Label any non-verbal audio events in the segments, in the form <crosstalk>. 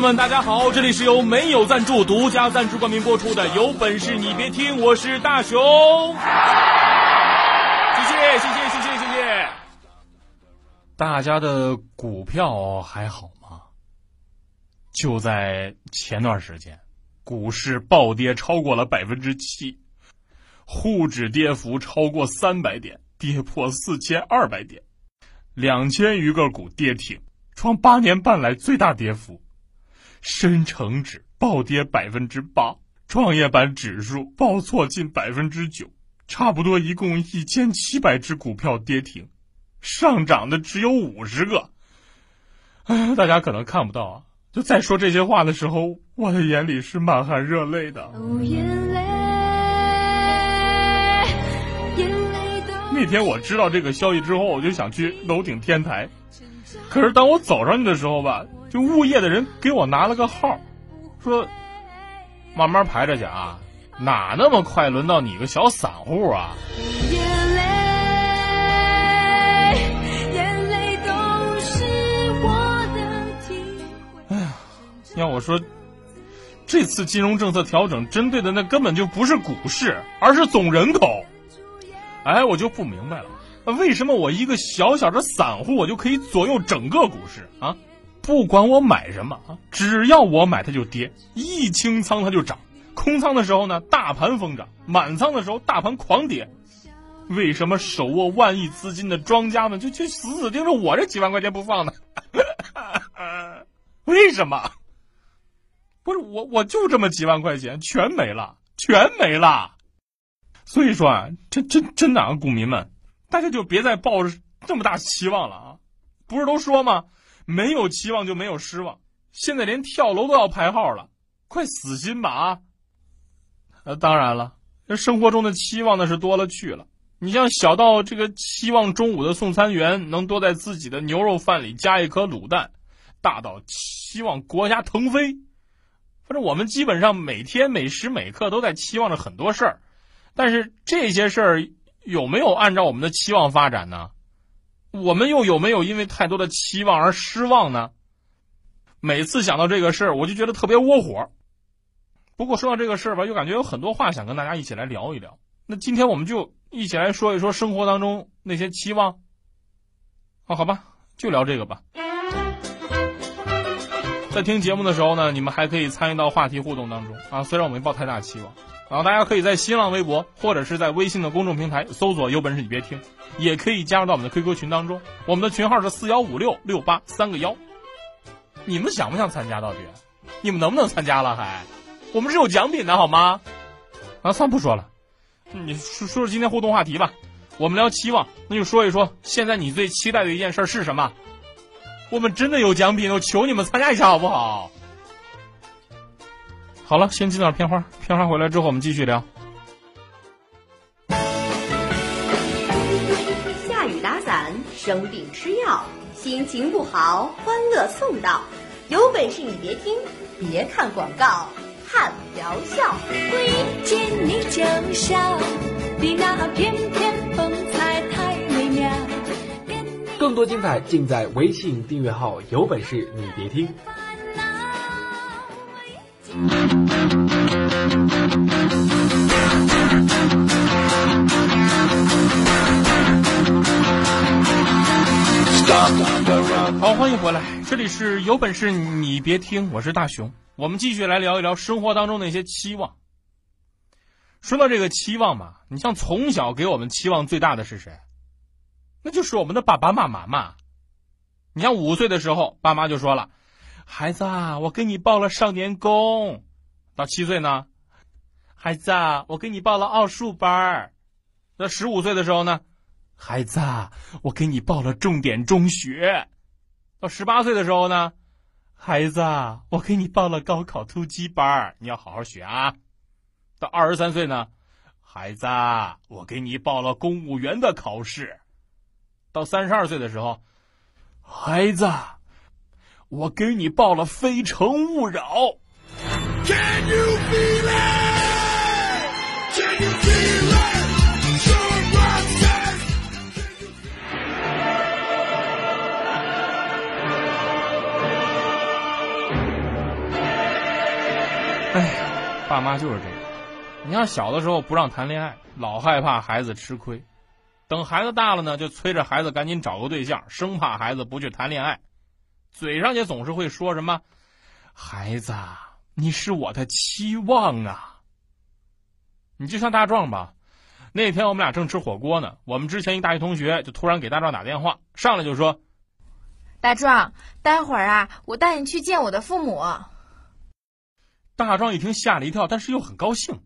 友们，大家好，这里是由没有赞助、独家赞助冠名播出的《有本事你别听》，我是大熊。谢谢，谢谢，谢谢，谢谢。大家的股票还好吗？就在前段时间，股市暴跌超过了百分之七，沪指跌幅超过三百点，跌破四千二百点，两千余个股跌停，创八年半来最大跌幅。深成指暴跌百分之八，创业板指数报错近百分之九，差不多一共一千七百只股票跌停，上涨的只有五十个。哎呀，大家可能看不到啊，就在说这些话的时候，我的眼里是满含热泪的。那天我知道这个消息之后，我就想去楼顶天台，可是当我走上去的时候吧。就物业的人给我拿了个号，说慢慢排着去啊，哪那么快轮到你个小散户啊？哎呀，要我说，这次金融政策调整针对的那根本就不是股市，而是总人口。哎，我就不明白了，为什么我一个小小的散户，我就可以左右整个股市啊？不管我买什么啊，只要我买它就跌，一清仓它就涨，空仓的时候呢，大盘疯涨；满仓的时候，大盘狂跌。为什么手握万亿资金的庄家们就就死死盯着我这几万块钱不放呢？<laughs> 为什么？不是我，我就这么几万块钱，全没了，全没了。所以说啊，真真真的啊，股民们，大家就别再抱着这么大期望了啊！不是都说吗？没有期望就没有失望，现在连跳楼都要排号了，快死心吧啊！呃，当然了，这生活中的期望那是多了去了。你像小到这个期望中午的送餐员能多在自己的牛肉饭里加一颗卤蛋，大到期望国家腾飞，反正我们基本上每天每时每刻都在期望着很多事儿，但是这些事儿有没有按照我们的期望发展呢？我们又有没有因为太多的期望而失望呢？每次想到这个事儿，我就觉得特别窝火。不过说到这个事儿吧，又感觉有很多话想跟大家一起来聊一聊。那今天我们就一起来说一说生活当中那些期望。哦，好吧，就聊这个吧。在听节目的时候呢，你们还可以参与到话题互动当中啊。虽然我没抱太大期望。然后大家可以在新浪微博或者是在微信的公众平台搜索“有本事你别听”，也可以加入到我们的 QQ 群当中。我们的群号是四幺五六六八三个幺。你们想不想参加？到底你们能不能参加了？还我们是有奖品的好吗？啊，算不说了，你说说说今天互动话题吧。我们聊期望，那就说一说现在你最期待的一件事是什么？我们真的有奖品，我求你们参加一下好不好？好了，先进点片花，片花回来之后我们继续聊。下雨打伞，生病吃药，心情不好，欢乐送到。有本事你别听，别看广告，看疗效。遇见你就笑，你那翩翩风采太美妙。更多精彩尽在微信订阅号，有本事你别听。好，欢迎回来，这里是有本事你别听，我是大熊，我们继续来聊一聊生活当中那些期望。说到这个期望嘛，你像从小给我们期望最大的是谁？那就是我们的爸爸妈妈嘛。你像五岁的时候，爸妈就说了。孩子啊，我给你报了少年宫，到七岁呢，孩子啊，我给你报了奥数班儿。那十五岁的时候呢，孩子啊，我给你报了重点中学。到十八岁的时候呢，孩子，我给你报了高考突击班儿，你要好好学啊。到二十三岁呢，孩子，我给你报了公务员的考试。到三十二岁的时候，孩子，我给你报了《非诚勿扰》。Can you feel it? Can you feel it? <laughs> 哎，爸妈就是这样。你要小的时候不让谈恋爱，老害怕孩子吃亏；等孩子大了呢，就催着孩子赶紧找个对象，生怕孩子不去谈恋爱。嘴上也总是会说什么：“孩子，你是我的期望啊。”你就像大壮吧，那天我们俩正吃火锅呢，我们之前一大学同学就突然给大壮打电话，上来就说：“大壮，待会儿啊，我带你去见我的父母。”大壮一听吓了一跳，但是又很高兴。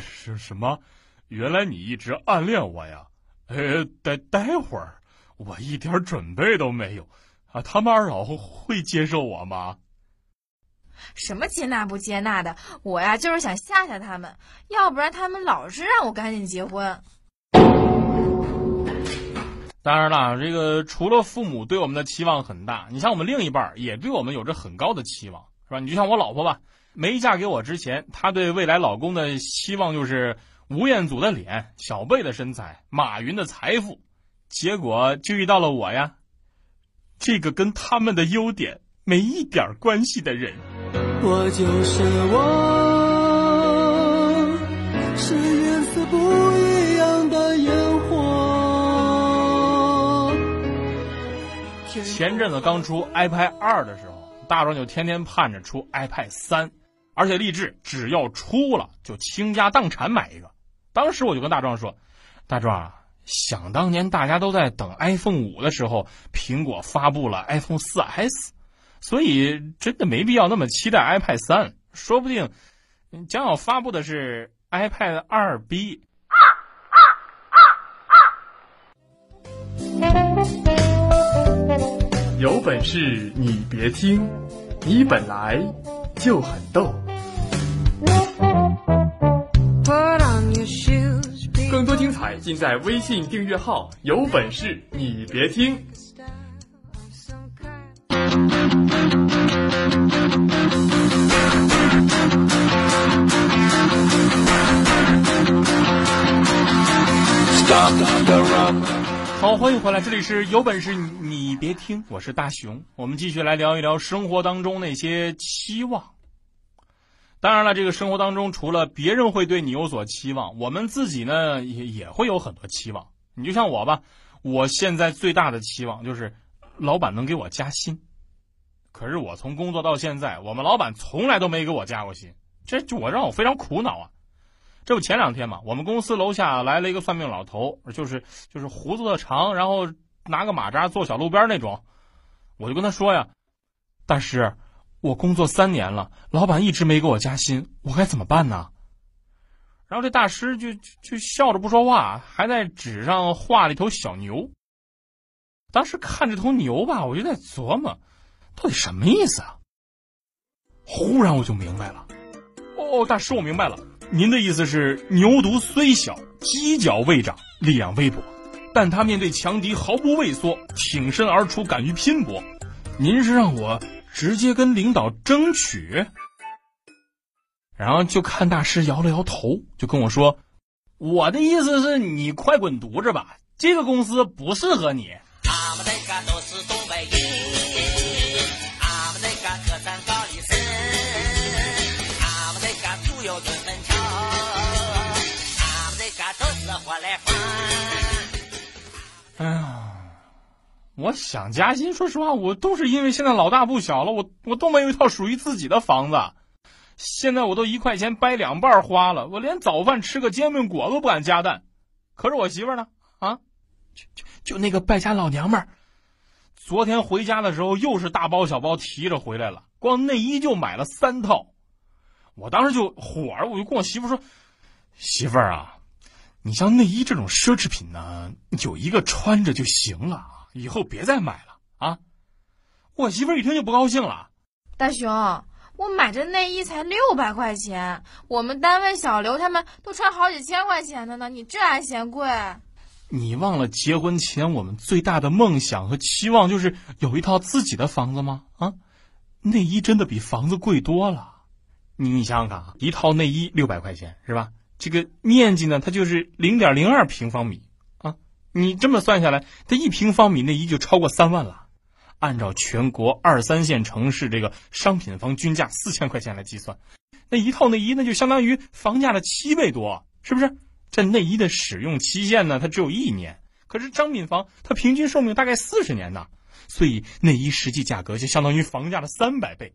是什么？原来你一直暗恋我呀？呃，待待会儿，我一点准备都没有啊！他们二老会接受我吗？什么接纳不接纳的？我呀，就是想吓吓他们，要不然他们老是让我赶紧结婚。当然了，这个除了父母对我们的期望很大，你像我们另一半也对我们有着很高的期望，是吧？你就像我老婆吧。没嫁给我之前，她对未来老公的期望就是吴彦祖的脸、小贝的身材、马云的财富，结果就遇到了我呀，这个跟他们的优点没一点关系的人。我就是我，是颜色不一样的烟火。前阵子刚出 iPad 二的时候，大壮就天天盼着出 iPad 三。而且立志，只要出了就倾家荡产买一个。当时我就跟大壮说：“大壮啊，想当年大家都在等 iPhone 五的时候，苹果发布了 iPhone 四 S，所以真的没必要那么期待 iPad 三。说不定将要发布的是 iPad 二 B。”有本事你别听，你本来就很逗。更多精彩尽在微信订阅号，有本事你别听。好，欢迎回来，这里是有本事你别听，我是大熊，我们继续来聊一聊生活当中那些期望。当然了，这个生活当中，除了别人会对你有所期望，我们自己呢也也会有很多期望。你就像我吧，我现在最大的期望就是老板能给我加薪。可是我从工作到现在，我们老板从来都没给我加过薪，这就我让我非常苦恼啊。这不前两天嘛，我们公司楼下来了一个算命老头，就是就是胡子特长，然后拿个马扎坐小路边那种，我就跟他说呀，大师。我工作三年了，老板一直没给我加薪，我该怎么办呢？然后这大师就就笑着不说话，还在纸上画了一头小牛。当时看这头牛吧，我就在琢磨，到底什么意思啊？忽然我就明白了，哦，大师，我明白了，您的意思是牛犊虽小，犄角未长，力量微薄，但他面对强敌毫不畏缩，挺身而出，敢于拼搏。您是让我。直接跟领导争取，然后就看大师摇了摇头，就跟我说：“我的意思是你快滚犊子吧，这个公司不适合你。”，哎呀。我想加薪，说实话，我都是因为现在老大不小了，我我都没有一套属于自己的房子。现在我都一块钱掰两半花了，我连早饭吃个煎饼果都不敢加蛋。可是我媳妇呢？啊，就就就那个败家老娘们儿，昨天回家的时候又是大包小包提着回来了，光内衣就买了三套。我当时就火了，我就跟我媳妇说：“媳妇儿啊，你像内衣这种奢侈品呢，有一个穿着就行了。”以后别再买了啊！我媳妇儿一听就不高兴了。大熊，我买这内衣才六百块钱，我们单位小刘他们都穿好几千块钱的呢，你这还嫌贵？你忘了结婚前我们最大的梦想和期望就是有一套自己的房子吗？啊，内衣真的比房子贵多了。你你想想看啊，一套内衣六百块钱是吧？这个面积呢，它就是零点零二平方米啊。你这么算下来，它一平方米内衣就超过三万了。按照全国二三线城市这个商品房均价四千块钱来计算，那一套内衣那就相当于房价的七倍多，是不是？这内衣的使用期限呢，它只有一年，可是商品房它平均寿命大概四十年呢，所以内衣实际价格就相当于房价的三百倍。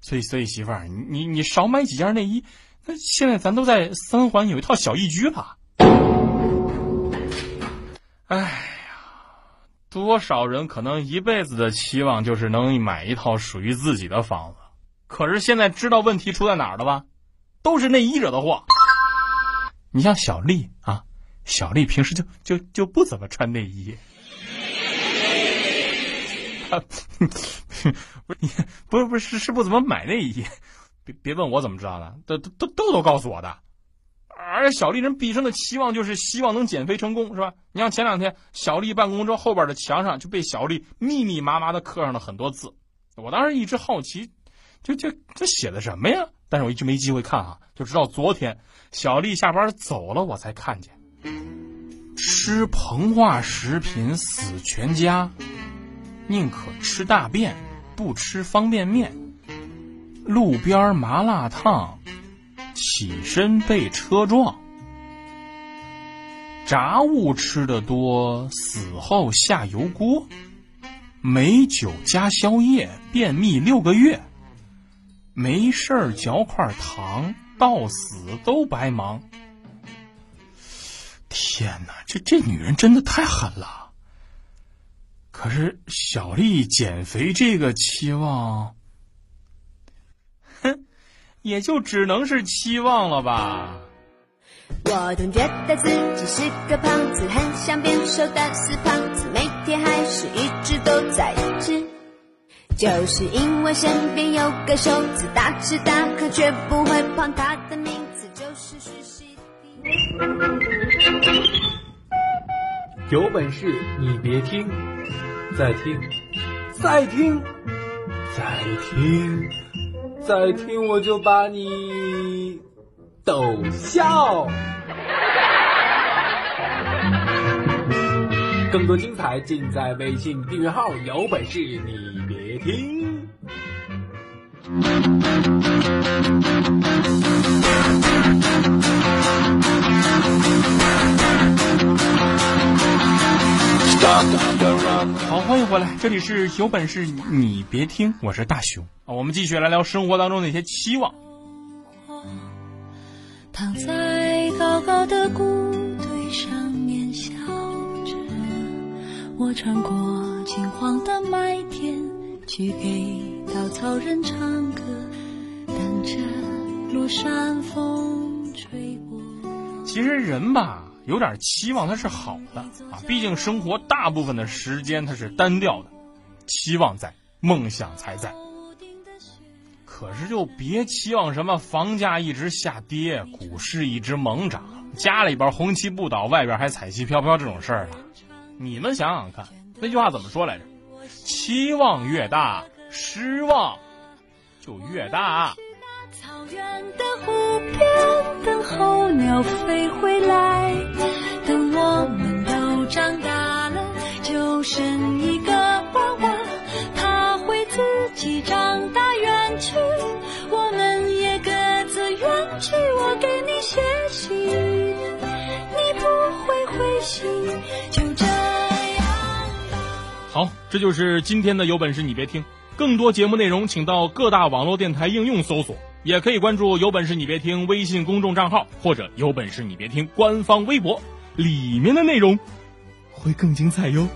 所以，所以媳妇儿，你你少买几件内衣，那现在咱都在三环有一套小一居了。哎呀，多少人可能一辈子的期望就是能买一套属于自己的房子，可是现在知道问题出在哪儿了吧？都是内衣惹的祸。你像小丽啊，小丽平时就就就不怎么穿内衣。不是，不是不是是不怎么买内衣，别别问我怎么知道的，都都豆豆告诉我的。而小丽人毕生的期望就是希望能减肥成功，是吧？你像前两天小丽办公桌后边的墙上就被小丽密密麻麻的刻上了很多字，我当时一直好奇，就就这写的什么呀？但是我一直没机会看啊，就直到昨天。小丽下班走了，我才看见。吃膨化食品死全家，宁可吃大便，不吃方便面。路边麻辣烫，起身被车撞。炸物吃的多，死后下油锅。美酒加宵夜，便秘六个月。没事儿嚼块糖。到死都白忙！天哪，这这女人真的太狠了。可是小丽减肥这个期望，也就只能是期望了吧。我总觉得自己是个胖子，很想变瘦的死胖子，每天还是一直都在吃，就是因为身边有个瘦子，大吃大喝却不会胖，他的名字就是徐熙娣。有本事你别听，再听，再听，再听，再听，我就把你逗笑。更多精彩尽在微信订阅号，有本事你别听。好，欢迎回来，这里是有本事你别听，我是大熊啊。我们继续来聊生活当中的一些期望。躺在高高的谷堆上面笑着，我穿过金黄的麦田，去给稻草人唱歌，等着落山风吹过。其实人吧，有点期望它是好的啊，毕竟生活大部分的时间它是单调的，期望在，梦想才在。可是就别期望什么房价一直下跌，股市一直猛涨，家里边红旗不倒，外边还彩旗飘飘这种事儿了。你们想想看，那句话怎么说来着？期望越大，失望就越大。草原的湖边，等候鸟飞回这就是今天的有本事你别听。更多节目内容，请到各大网络电台应用搜索，也可以关注“有本事你别听”微信公众账号或者“有本事你别听”官方微博，里面的内容会更精彩哟。